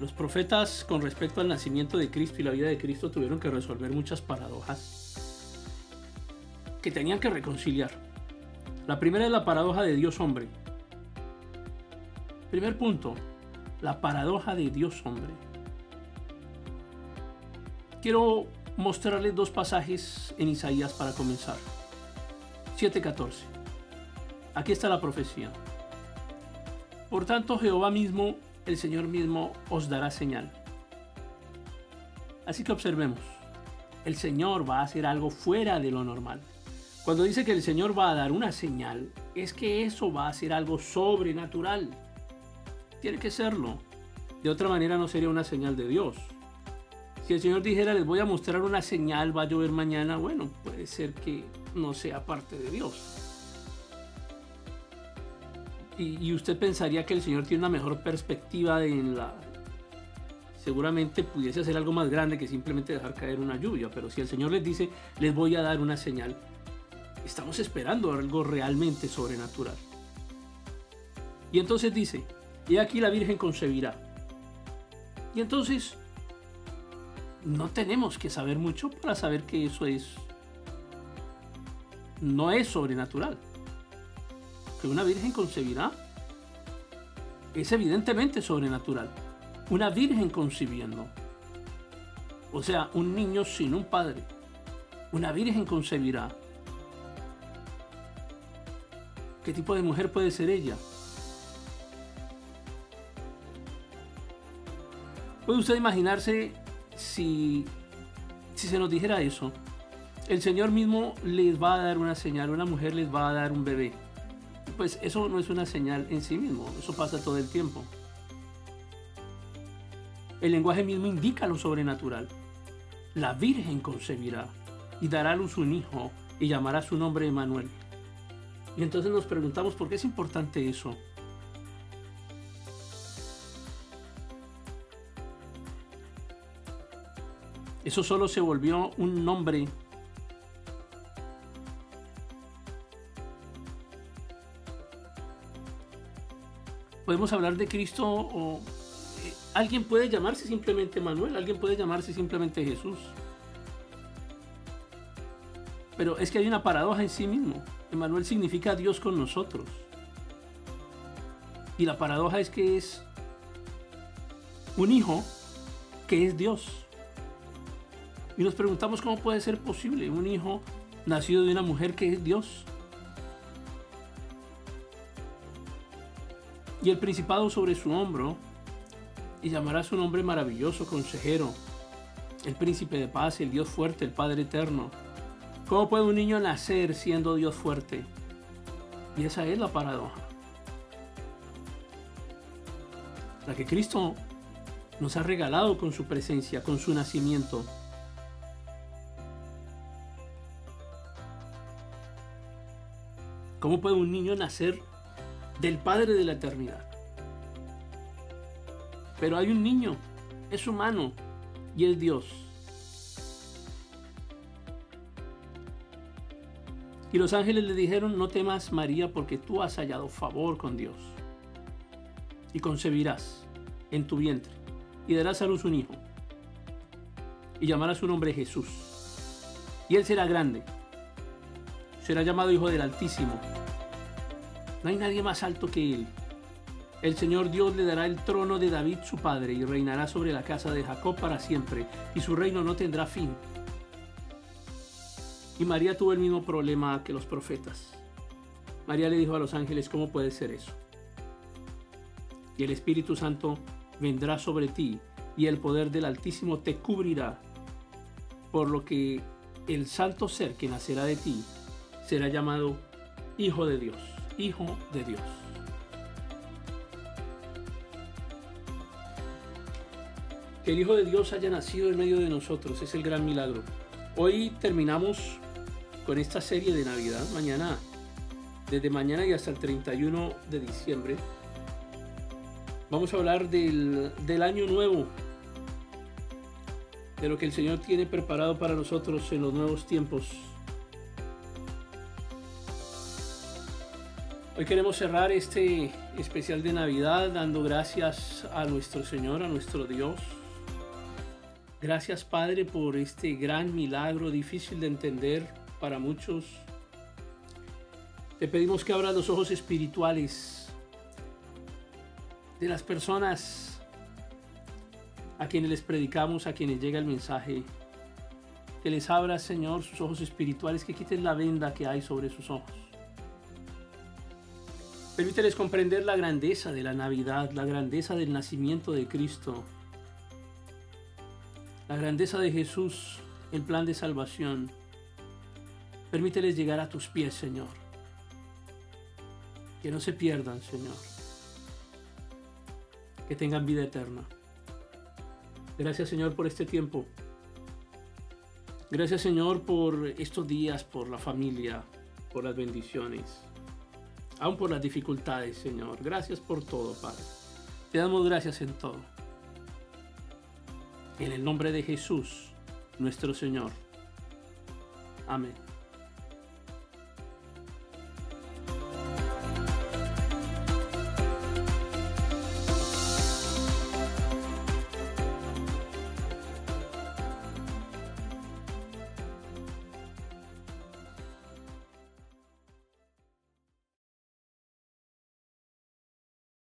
Los profetas con respecto al nacimiento de Cristo y la vida de Cristo tuvieron que resolver muchas paradojas que tenían que reconciliar. La primera es la paradoja de Dios hombre. Primer punto, la paradoja de Dios hombre. Quiero mostrarles dos pasajes en Isaías para comenzar. 7:14. Aquí está la profecía. Por tanto, Jehová mismo, el Señor mismo, os dará señal. Así que observemos. El Señor va a hacer algo fuera de lo normal. Cuando dice que el Señor va a dar una señal, es que eso va a ser algo sobrenatural. Tiene que serlo. De otra manera no sería una señal de Dios. Si el Señor dijera, les voy a mostrar una señal, va a llover mañana, bueno, puede ser que no sea parte de Dios. Y, usted pensaría que el Señor tiene una mejor perspectiva en la... Seguramente pudiese hacer algo más grande que simplemente dejar caer una lluvia, pero si el Señor les dice, les voy a dar una señal, estamos esperando algo realmente sobrenatural. Y entonces dice, y aquí la Virgen concebirá. Y entonces, no tenemos que saber mucho para saber que eso es, no es sobrenatural. Que una Virgen concebirá es evidentemente sobrenatural. Una Virgen concibiendo. O sea, un niño sin un padre. Una Virgen concebirá. ¿Qué tipo de mujer puede ser ella? ¿Puede usted imaginarse si, si se nos dijera eso? El Señor mismo les va a dar una señal, una mujer les va a dar un bebé. Pues eso no es una señal en sí mismo, eso pasa todo el tiempo. El lenguaje mismo indica lo sobrenatural. La Virgen concebirá y dará a luz un hijo y llamará su nombre Emanuel. Y entonces nos preguntamos por qué es importante eso. Eso solo se volvió un nombre podemos hablar de Cristo o eh, alguien puede llamarse simplemente Manuel, alguien puede llamarse simplemente Jesús. Pero es que hay una paradoja en sí mismo. Emanuel significa Dios con nosotros. Y la paradoja es que es un hijo que es Dios. Y nos preguntamos cómo puede ser posible un hijo nacido de una mujer que es Dios. Y el principado sobre su hombro, y llamará su nombre maravilloso, consejero, el príncipe de paz, el Dios fuerte, el Padre eterno. ¿Cómo puede un niño nacer siendo Dios fuerte? Y esa es la paradoja. La que Cristo nos ha regalado con su presencia, con su nacimiento. ¿Cómo puede un niño nacer del Padre de la eternidad? Pero hay un niño, es humano y es Dios. Y los ángeles le dijeron, no temas María porque tú has hallado favor con Dios. Y concebirás en tu vientre y darás a luz un hijo. Y llamarás su nombre Jesús. Y él será grande será llamado Hijo del Altísimo. No hay nadie más alto que Él. El Señor Dios le dará el trono de David su padre y reinará sobre la casa de Jacob para siempre, y su reino no tendrá fin. Y María tuvo el mismo problema que los profetas. María le dijo a los ángeles, ¿cómo puede ser eso? Y el Espíritu Santo vendrá sobre ti, y el poder del Altísimo te cubrirá, por lo que el santo ser que nacerá de ti será llamado Hijo de Dios, Hijo de Dios. Que el Hijo de Dios haya nacido en medio de nosotros es el gran milagro. Hoy terminamos con esta serie de Navidad. Mañana, desde mañana y hasta el 31 de diciembre, vamos a hablar del, del año nuevo, de lo que el Señor tiene preparado para nosotros en los nuevos tiempos Hoy queremos cerrar este especial de Navidad dando gracias a nuestro Señor, a nuestro Dios. Gracias Padre por este gran milagro difícil de entender para muchos. Te pedimos que abras los ojos espirituales de las personas a quienes les predicamos, a quienes llega el mensaje. Que les abras, Señor, sus ojos espirituales, que quites la venda que hay sobre sus ojos. Permíteles comprender la grandeza de la Navidad, la grandeza del nacimiento de Cristo, la grandeza de Jesús, el plan de salvación. Permíteles llegar a tus pies, Señor. Que no se pierdan, Señor. Que tengan vida eterna. Gracias, Señor, por este tiempo. Gracias, Señor, por estos días, por la familia, por las bendiciones aún por las dificultades, Señor. Gracias por todo, Padre. Te damos gracias en todo. En el nombre de Jesús, nuestro Señor. Amén.